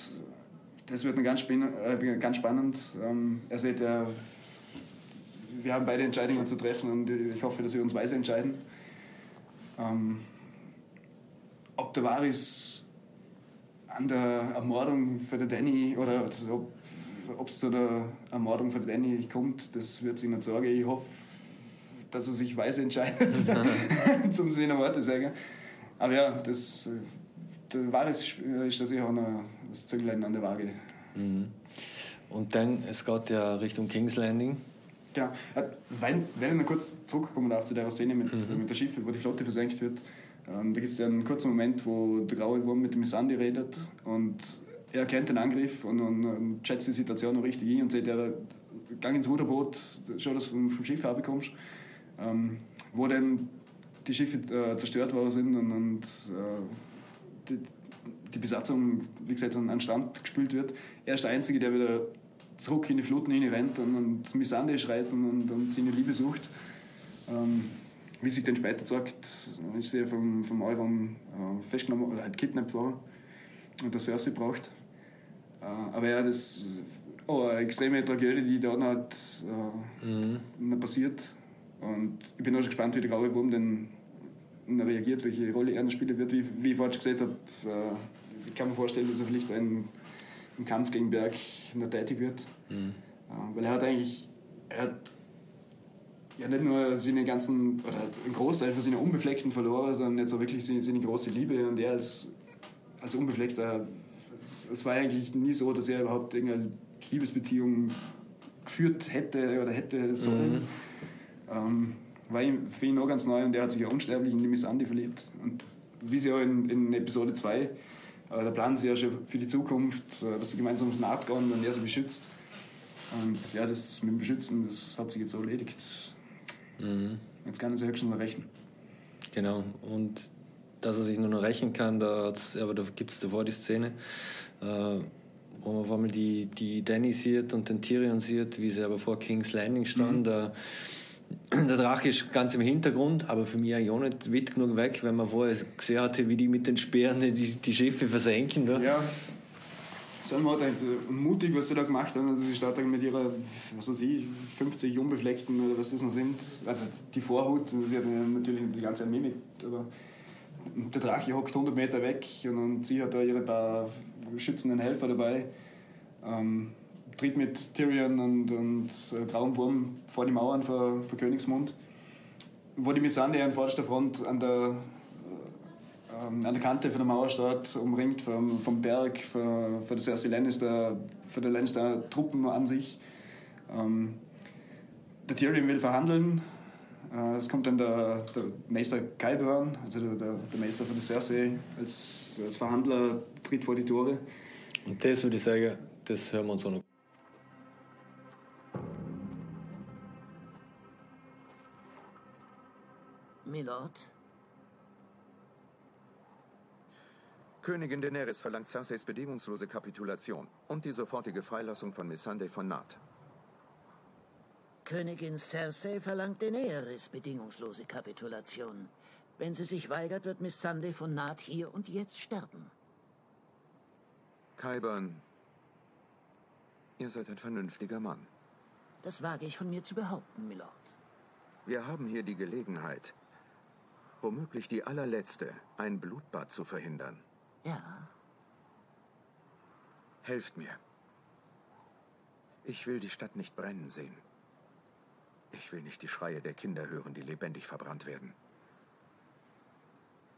das wird ganz, äh, ganz spannend. Ähm, er sieht ja wir haben beide Entscheidungen zu treffen und ich hoffe, dass wir uns weise entscheiden. Ähm, ob der Varys an der Ermordung für den Danny oder ob es zu der Ermordung den Danny kommt, das wird sich nicht sagen. Ich hoffe, dass er sich weise entscheidet, (laughs) zum Sinne Worte sagen. Aber ja, das, äh, der Varys ist da sicher auch noch das Zünglein an der Waage. Und dann, es geht ja Richtung King's Landing. Genau. Äh, Wenn, wenn ich noch kurz zurückkommen darf zu der Szene mit, mit der Schiffe, wo die Flotte versenkt wird, ähm, da gibt es ja einen kurzen Moment, wo der graue Wurm mit dem Missandi redet und er erkennt den Angriff und, und, und schätzt die Situation noch richtig ein und sagt, er gang ins Ruderboot, schau, dass du vom, vom Schiff herbekommst. Ähm, wo dann die Schiffe äh, zerstört worden sind und, und äh, die, die Besatzung, wie gesagt, an den Strand gespült wird. Er ist der Einzige, der wieder zurück in die Fluten rennt und, und Missande schreit und, und, und seine Liebe sucht. Ähm, wie sich dann später zeigt, ist sie vom, vom Euron äh, festgenommen oder halt kidnappt worden und der Cersei braucht. Aber ja, das ist oh, eine extreme Tragödie, die da noch, äh, noch passiert. Und ich bin auch schon gespannt, wie der graue Wurm noch reagiert, welche Rolle er spielen wird. Wie, wie ich vorhin schon gesagt habe, äh, ich kann mir vorstellen, dass er vielleicht ein, im Kampf gegen Berg noch tätig wird. Äh, weil er hat eigentlich, er hat ja nicht nur seine ganzen, oder einen Großteil von seiner Unbefleckten verloren, sondern jetzt auch wirklich seine, seine große Liebe und er als, als Unbefleckter, es, es war eigentlich nie so, dass er überhaupt irgendeine Liebesbeziehung geführt hätte oder hätte sollen. Ähm, war ihm, für ihn auch ganz neu und er hat sich ja unsterblich in die Miss Andi verliebt. Und wie sie auch in, in Episode 2, äh, da planen sie ja schon für die Zukunft, äh, dass sie gemeinsam auf den Markt gehen und er sie beschützt. Und ja, das mit dem Beschützen, das hat sich jetzt so erledigt. Jetzt kann er sich höchstens noch rechnen. Genau. Und dass er sich nur noch rächen kann, da, aber da gibt es davor die Szene, äh, wo man auf einmal die, die Danny sieht und den Tyrion sieht, wie sie aber vor King's Landing stand. Da, der Drache ist ganz im Hintergrund, aber für mich eigentlich auch nicht weit genug weg, wenn man vorher gesehen hatte, wie die mit den Speeren die, die Schiffe versenken. Da. Ja. Selma hat echt äh, mutig, was sie da gemacht haben. Also sie startet mit ihrer, was weiß ich, 50 unbefleckten oder was das noch sind. Also die Vorhut, sie hat natürlich die ganze Armee mit. Aber der Drache hockt 100 Meter weg und sie hat da ihre paar schützenden Helfer dabei. Ähm, tritt mit Tyrion und, und äh, Grauem Wurm vor die Mauern vor, vor Königsmund. Wo die Missande an vorderster Front an der, äh, an der Kante von der Mauer steht, umringt vom, vom Berg, von, der Cersei Lannister, von der Lannister Truppen an sich. Ähm, der Tyrion will verhandeln. Äh, es kommt dann der, der Meister Qyburn, also der, der, der Meister von der Cersei, als, als Verhandler tritt vor die Tore. Und das würde ich sagen, das hören wir uns auch noch. Milord? Königin Daenerys verlangt Cerseis bedingungslose Kapitulation und die sofortige Freilassung von Missandei von Naht. Königin Cersei verlangt Daenerys bedingungslose Kapitulation. Wenn sie sich weigert, wird Miss Sunday von Naht hier und jetzt sterben. Kyburn, ihr seid ein vernünftiger Mann. Das wage ich von mir zu behaupten, Milord. Wir haben hier die Gelegenheit, womöglich die allerletzte, ein Blutbad zu verhindern. Ja, Helft mir. Ich will die Stadt nicht brennen sehen. Ich will nicht die Schreie der Kinder hören, die lebendig verbrannt werden.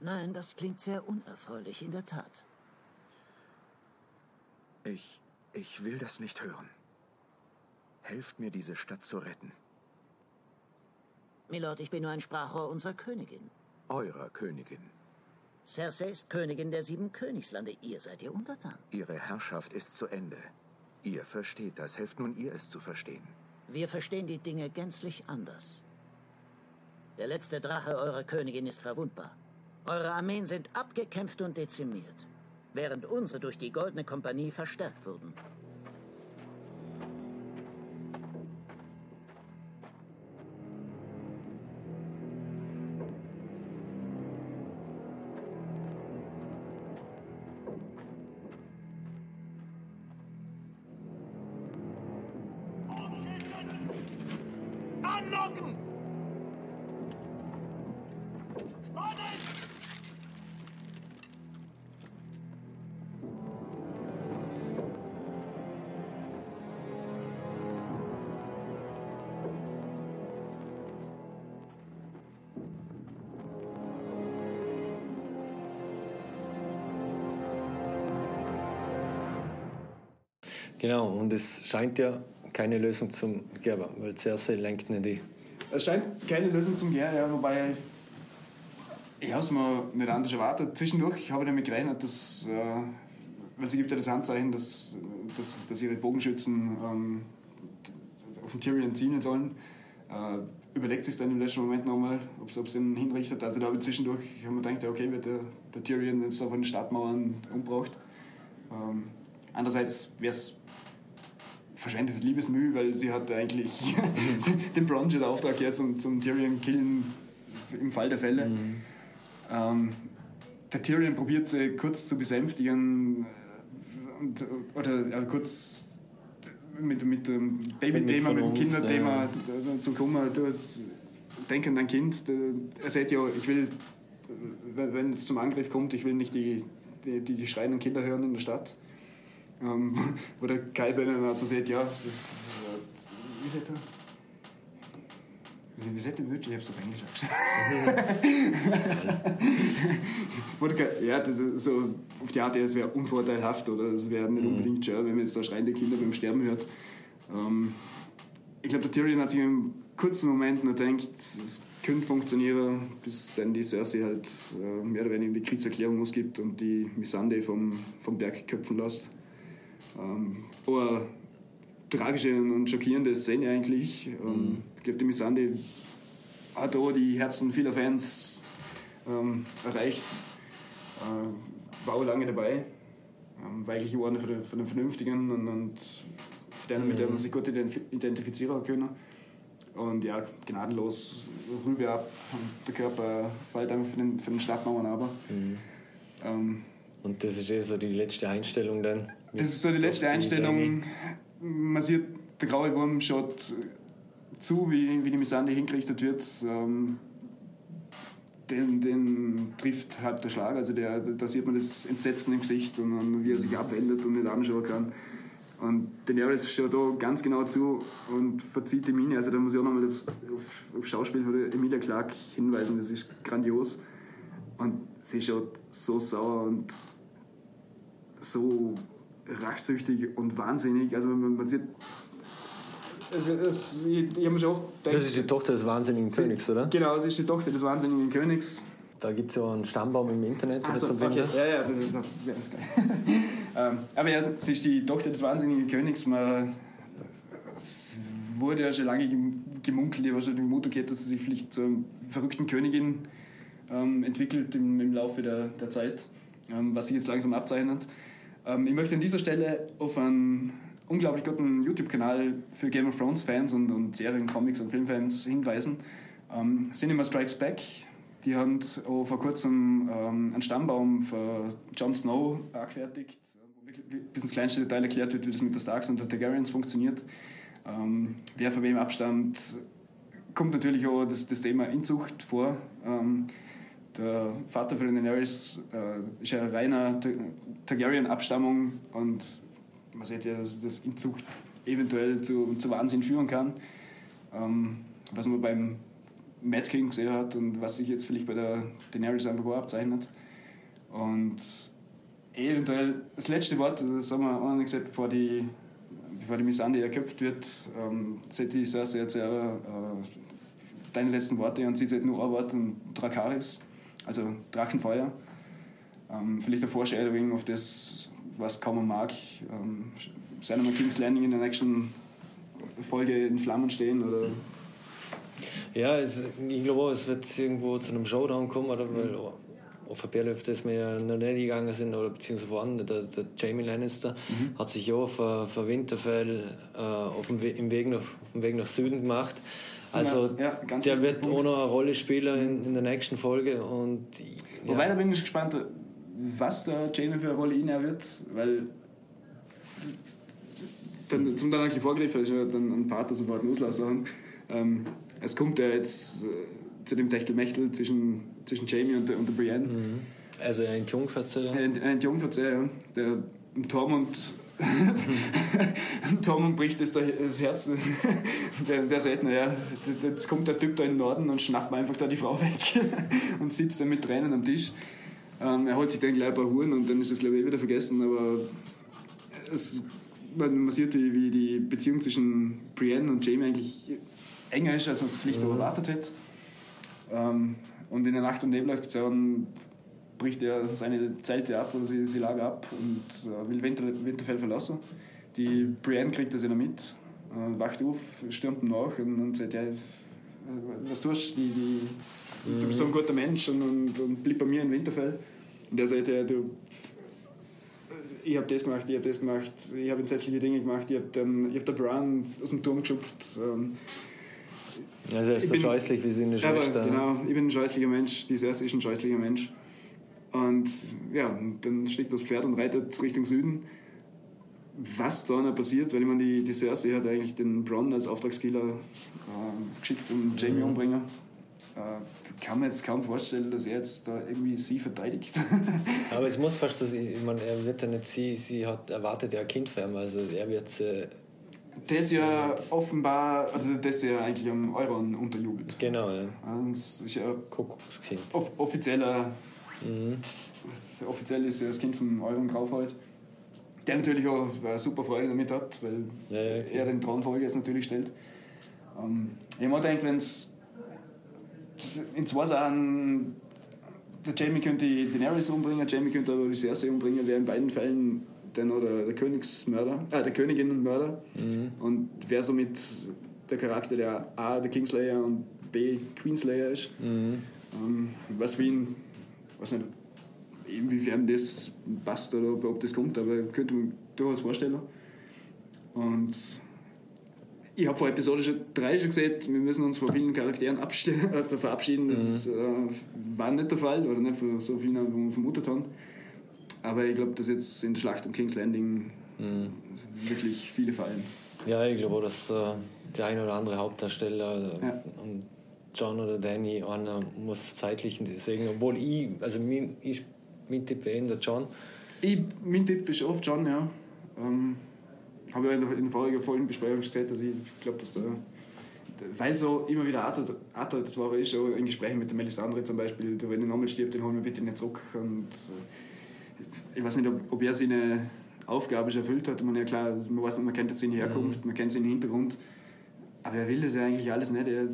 nein, das klingt sehr unerfreulich, in der Tat. Ich, ich will das nicht hören. Helft mir, diese Stadt zu retten. Milord, ich bin nur ein Sprachrohr unserer Königin. Eurer Königin. Cersei ist Königin der sieben Königslande. Ihr seid ihr Untertan. Ihre Herrschaft ist zu Ende. Ihr versteht das. Helft nun ihr es zu verstehen. Wir verstehen die Dinge gänzlich anders. Der letzte Drache eurer Königin ist verwundbar. Eure Armeen sind abgekämpft und dezimiert, während unsere durch die Goldene Kompanie verstärkt wurden. Genau, und es scheint ja keine Lösung zum geben, weil Cersei lenkt nicht die. Es scheint keine Lösung zum Gehen, ja, wobei ich, ich habe es mir nicht anders erwartet. Zwischendurch habe ich damit gerechnet, dass, äh, weil sie gibt ja das Handzeichen, dass, dass, dass ihre Bogenschützen ähm, auf den Tyrion zielen sollen. Äh, überlegt sich dann im letzten Moment nochmal, ob es ihn hinrichtet. Also da habe ich zwischendurch hab mir gedacht, okay, wird der, der Tyrion jetzt da von den Stadtmauern umgebracht. Ähm, andererseits wäre es verschwendetes Liebesmüh, weil sie hat eigentlich (laughs) den Bronze den Auftrag jetzt zum, zum Tyrion killen im Fall der Fälle. Ähm, der Tyrion probiert sie kurz zu besänftigen äh, und, oder äh, kurz mit, mit dem Baby-Thema, mit, dem Kinderthema äh, zu kommen. Du hast Denk an dein Kind. Er sagt ja, ich will, wenn es zum Angriff kommt, ich will nicht die, die, die, die schreienden Kinder hören in der Stadt. Ähm, (laughs) wo der Kai Brenner dann so sagt, ja, das. Äh, wie sagt er? Wie sagt er wirklich? Ich hab's auf Englisch angeschaut. (laughs) Ja, das ist so auf die Art, es wäre unvorteilhaft oder es wäre nicht unbedingt schön, wenn man jetzt da schreiende Kinder beim Sterben hört. Ähm, ich glaube, der Tyrion hat sich im kurzen Moment noch gedacht, es könnte funktionieren, bis dann die Cersei halt äh, mehr oder weniger die Kriegserklärung ausgibt und die Missandei vom, vom Berg köpfen lässt. Ähm, aber tragische und schockierende Szene eigentlich. Ähm, Ich glaube, die Missandei hat auch die Herzen vieler Fans ähm, erreicht. Äh, war auch lange dabei. Ähm, auch einer von den, von den Vernünftigen und, und von denen, mit denen man sich gut identif- identifizieren können. und ja, gnadenlos rüber ab. Und der Körper fällt einfach für den, für den Stadtmauern aber. Mhm. Ähm, Und das ist eh so die letzte Einstellung dann? Das ist so die letzte Einstellung. Man sieht, der graue Wurm schaut zu, wie, wie die Missande hingerichtet wird. Ähm, den, den trifft halb der Schlag. Also der, da sieht man das Entsetzen im Gesicht und, und wie er sich abwendet und nicht anschauen kann. Und der Nervus schaut da ganz genau zu und verzieht die Miene. Also da muss ich auch nochmal auf, auf, auf Schauspiel von Emilia Clark hinweisen. Das ist grandios. Und sie schaut so sauer und so rachsüchtig und wahnsinnig. Also man, man sieht... Es, es, ich ich habe schon oft gedacht, Das ist die Tochter des wahnsinnigen Königs, oder? Genau, sie ist die Tochter des wahnsinnigen Königs. Da gibt es ja einen Stammbaum im Internet Also, okay. Finden. Ja, ja, das, das wäre ganz geil. (laughs) ähm, aber ja, sie ist die Tochter des wahnsinnigen Königs. Man, es wurde ja schon lange gem- gemunkelt, ich habe schon die Vermutung gehabt, dass sie sich vielleicht zur verrückten Königin ähm, entwickelt im, im Laufe der, der Zeit, ähm, was sich jetzt langsam abzeichnet. Ähm, ich möchte an dieser Stelle auf einen unglaublich guten YouTube-Kanal für Game of Thrones-Fans und, und Serien, Comics und Filmfans hinweisen. Ähm, Cinema Strikes Back. Die haben auch vor kurzem ähm, einen Stammbaum für Jon Snow angefertigt, wo wirklich bis ins kleinste Detail erklärt wird, wie das mit der Starks und der Targaryens funktioniert. Ähm, wer von wem abstammt, kommt natürlich auch das, das Thema Inzucht vor. Ähm, der Vater von den Daenerys äh, ist ja reiner Ta- Targaryen-Abstammung und man sieht ja, dass das Inzucht eventuell zu, zu Wahnsinn führen kann. Ähm, was man beim Mad King gesehen hat und was sich jetzt vielleicht bei der Daenerys einfach auch abzeichnet. Und eventuell das letzte Wort, das haben wir auch noch nicht gesagt, bevor die, bevor die Missandei erköpft wird, ähm, die Cersei jetzt ja, äh, deine letzten Worte und sie sagt nur ein Wort und Drakaris, also Drachenfeuer. Ähm, vielleicht eine Foreshadowing auf das, was kaum mag. Ähm, sein wir King's Landing in der nächsten Folge in Flammen stehen oder Ja, es, ich glaube, es wird irgendwo zu einem Showdown kommen, oder? Weil auf der Bärle, auf das wir ja noch nicht gegangen sind, oder beziehungsweise woanders, der, der Jamie Lannister hat sich ja für Winterfell äh, auf dem, We im Weg nach, auf dem Weg nach Süden gemacht. Also Ja, ja, der wird Punkt. auch noch eine Rolle spielen in, in der nächsten Folge. Und, Wobei, da ja. bin ich gespannt, was der Jamie für eine Rolle inne wird, weil dann, zum dann eigentlich vorgegriffen ist ja dann ein das wir wollten auslassen. Ähm, es kommt ja jetzt äh, zu dem Techtelmechtel zwischen, zwischen Jamie und und der Brienne. Also ein Jungverzeiher. Ein, ein Jungverzehr, ja. Der Tormund. (laughs) Tormund bricht das, das Herz. (laughs) Der, der sagt, naja, jetzt kommt der Typ da in den Norden und schnappt einfach da die Frau weg (laughs) und sitzt dann mit Tränen am Tisch. Ähm, er holt sich dann gleich ein paar Huren und dann ist das, glaube ich, eh wieder vergessen. Aber es, man, man sieht, wie, wie die Beziehung zwischen Brienne und Jamie eigentlich enger ist, als man es vielleicht auch erwartet hätte. Ähm, und in der Nacht- und Nebelaktion bricht er seine Zelte ab oder sie, sie lager ab und äh, will Winter, Winterfell verlassen. Die Brienne kriegt das ja noch mit, äh, wacht auf, stürmt ihm nach und, und sagt, ja, äh, was tust du? Die, die, Du bist so ein guter Mensch und, und, und bleib bei mir in Winterfell. Und er sagt, ja, du, ich habe das gemacht, ich habe das gemacht, ich habe entsetzliche Dinge gemacht, ich habe hab den Bran aus dem Turm geschupft. Ähm, Also er ist Ich so bin- scheußlich wie seine aber Schwester. genau, ich bin ein scheußlicher Mensch, die Cersei ist ein scheußlicher Mensch. Und ja, dann steigt das Pferd und reitet Richtung Süden. Was da noch passiert, weil ich meine, die, die Cersei hat eigentlich den Bronn als Auftragskiller äh, geschickt zum Jamie Mhm. umbringen. Äh, kann man jetzt kaum vorstellen, dass er jetzt da irgendwie sie verteidigt. (laughs) Aber es muss fast, das, ich meine, er wird ja nicht, sie, sie hat erwartet ja ein Kind für ihn, also er wird äh, das ja offenbar, also das ja eigentlich am Euron unterjubelt. genau, ja. Also Das ist ja Kuckuckskind. off offizieller. Offiziell ist er das Kind von Euron Graufhold. Der natürlich auch eine super Freude damit hat, weil Ja, ja, er den Thronfolger jetzt natürlich stellt. Ähm, ich habe gedacht, wenn es in zwei Sachen der Jamie könnte die Daenerys umbringen, Jamie könnte aber die Cersei umbringen, wäre in beiden Fällen dann oder der Königsmörder, äh, der Königinnenmörder und wäre somit der Charakter, der A, der Kingslayer und B, Queenslayer ist. Ähm, was für ihn, weiß nicht, inwiefern das passt oder ob, ob das kommt, aber könnte man durchaus vorstellen. Und ich habe vor Episode 3 schon gesagt, wir müssen uns von vielen Charakteren äh, verabschieden. Das mhm. äh, war nicht der Fall, oder nicht von so vielen, wie wir vermutet haben. Aber ich glaube, dass jetzt in der Schlacht um King's Landing mhm. wirklich viele fallen. Ja, ich glaube auch, dass äh, der ein oder andere Hauptdarsteller ja. und John oder Danny, einer muss zeitlich deswegen, obwohl ich, also mein, ich, mein Tipp wäre der John. Ich, mein Tipp ist oft John, ja. Ähm, habe ja in der, in der vorigen Folgenbesprechung gesagt, dass ich glaube, dass da weil so immer wieder angedeutet war, ist auch in Gesprächen mit der Melisandre zum Beispiel, wenn der Name stirbt, den holen wir bitte nicht zurück. Und äh, ich weiß nicht, ob, ob er seine Aufgabe schon erfüllt hat. Man, ja klar, man, weiß, man kennt jetzt seine Herkunft, mhm. man kennt seinen Hintergrund, aber er will das ja eigentlich alles nicht. Er,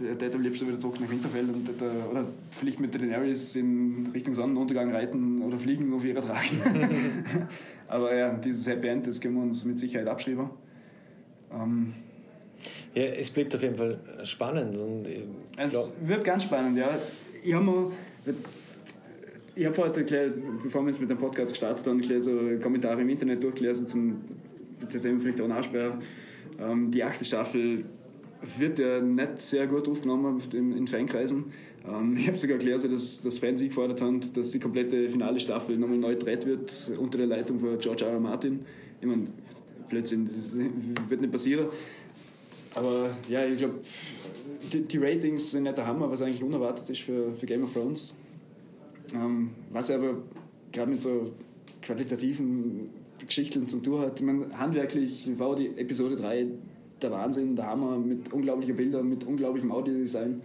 er hätte am liebsten wieder zurück nach Winterfell und oder vielleicht mit den Aries in Richtung Sonnenuntergang reiten oder fliegen auf ihrer Drachen. (laughs) Aber ja, dieses Happy End, das können wir uns mit Sicherheit abschreiben. Ähm, ja, es bleibt auf jeden Fall spannend. Und es glaub... wird ganz spannend, ja. Ich habe mal, ich habe heute, gleich, bevor wir jetzt mit dem Podcast gestartet haben, gleich so Kommentare im Internet durchgelesen, zum, das eben vielleicht auch nachsprechen. Ähm, die achte Staffel wird ja nicht sehr gut aufgenommen in, Fankreisen. Ähm, ich habe sogar gelesen, dass, dass Fans gefordert haben, dass die komplette finale Staffel nochmal neu gedreht wird unter der Leitung von George R. R. Martin. Ich meine, Blödsinn, das wird nicht passieren. Aber ja, ich glaube, die, die, Ratings sind nicht der Hammer, was eigentlich unerwartet ist für, für Game of Thrones. Ähm, was aber gerade mit so qualitativen Geschichten zum Tour hat. Ich meine, handwerklich war die Episode 3 der Wahnsinn, der Hammer mit unglaublichen Bildern, mit unglaublichem Audiodesign.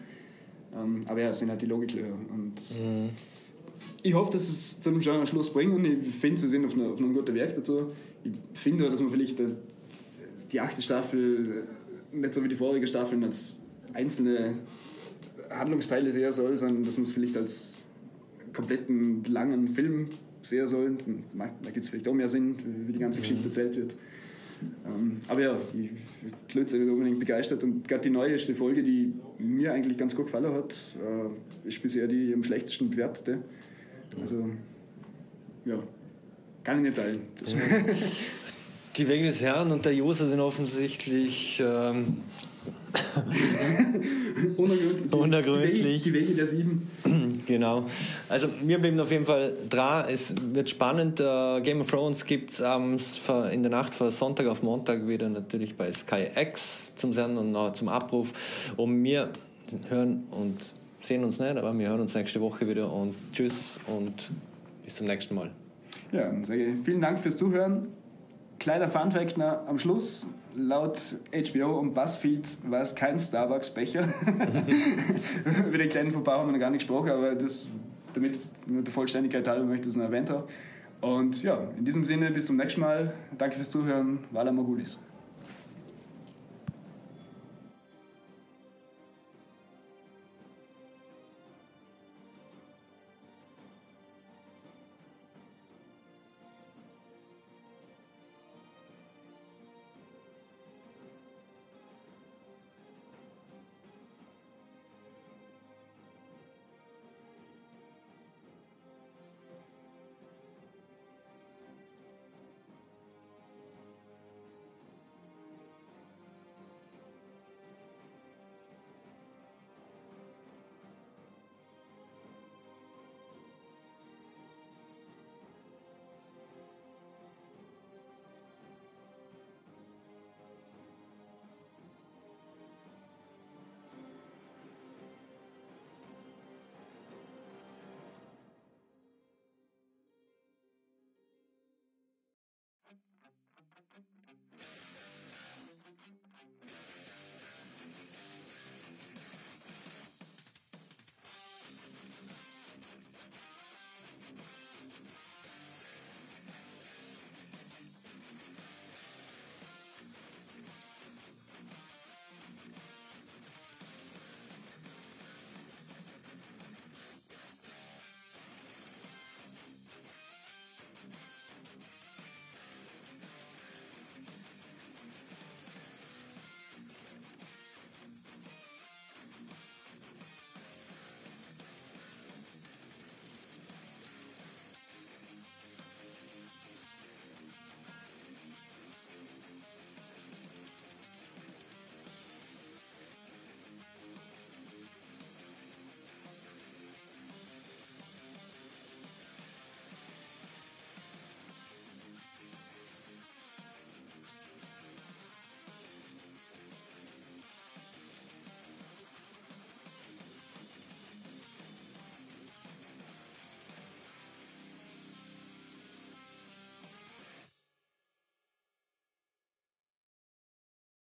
Ähm, aber ja, das sind halt die Logiklöcher. Und mhm. ich hoffe, dass es zu einem schönen Schluss bringt und ich finde, sie sind auf, eine, auf einem guten Werk dazu. Ich finde, dass man vielleicht die achte Staffel nicht so wie die vorige Staffel als einzelne Handlungsteile sehen soll, sondern dass man es vielleicht als kompletten langen Film sehen soll. Da gibt es vielleicht auch mehr Sinn, wie die ganze Geschichte mhm. erzählt wird. Ähm, aber ja, ich bin nicht unbedingt begeistert und gerade die neueste Folge, die mir eigentlich ganz gut gefallen hat, äh, ist bisher die am schlechtesten bewertete. Also, ja, kann ich nicht teilen. die Wege des Herrn und der Josa sind offensichtlich ähm, (laughs) unergründlich. Die, Wege der Sieben. Genau. Also wir bleiben auf jeden Fall dran. Es wird spannend. Uh, Game of Thrones gibt es um, in der Nacht von Sonntag auf Montag wieder natürlich bei Sky X zum Senden und noch zum Abruf. Und wir hören und sehen uns nicht, aber wir hören uns nächste Woche wieder und tschüss und bis zum nächsten Mal. Ja, vielen Dank fürs Zuhören. Kleiner Funfact am Schluss. Laut HBO und BuzzFeed war es kein Starbucks-Becher. (laughs) Über den kleinen Fauxpas haben wir noch gar nicht gesprochen, aber das, damit der Vollständigkeit halber möchte ich das noch erwähnt haben. Und ja, in diesem Sinne, bis zum nächsten Mal. Danke fürs Zuhören. Vala Mogulis.